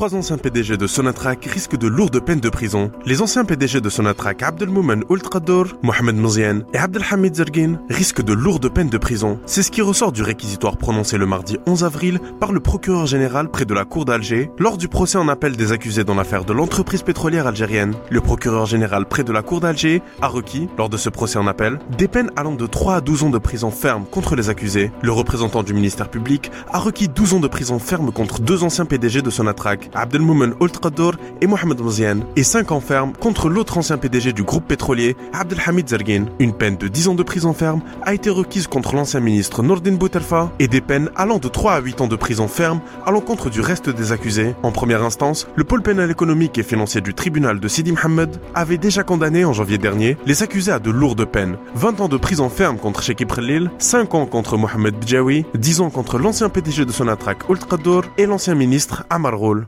trois anciens PDG de Sonatrach risquent de lourdes peines de prison. Les anciens PDG de Sonatrach, Abdelmoumen Ould Mohamed Mouziane et Abdelhamid Zergin, risquent de lourdes peines de prison. C'est ce qui ressort du réquisitoire prononcé le mardi 11 avril par le procureur général près de la cour d'Alger lors du procès en appel des accusés dans l'affaire de l'entreprise pétrolière algérienne. Le procureur général près de la cour d'Alger a requis, lors de ce procès en appel, des peines allant de 3 à 12 ans de prison ferme contre les accusés. Le représentant du ministère public a requis 12 ans de prison ferme contre deux anciens PDG de Sonatrach, Abdelmoumen Ould et Mohamed Mouziane, et 5 ans ferme contre l'autre ancien PDG du groupe pétrolier, Abdelhamid Zergin. Une peine de 10 ans de prison ferme a été requise contre l'ancien ministre Nordin Bouterfa et des peines allant de 3 à 8 ans de prison ferme à l'encontre du reste des accusés. En première instance, le pôle pénal économique et financier du tribunal de Sidi Mohamed avait déjà condamné en janvier dernier les accusés à de lourdes peines. 20 ans de prison ferme contre Sheikh Ibrahim, 5 ans contre Mohamed Bjawi, 10 ans contre l'ancien PDG de Sonatrach Ould et l'ancien ministre Amar Roul.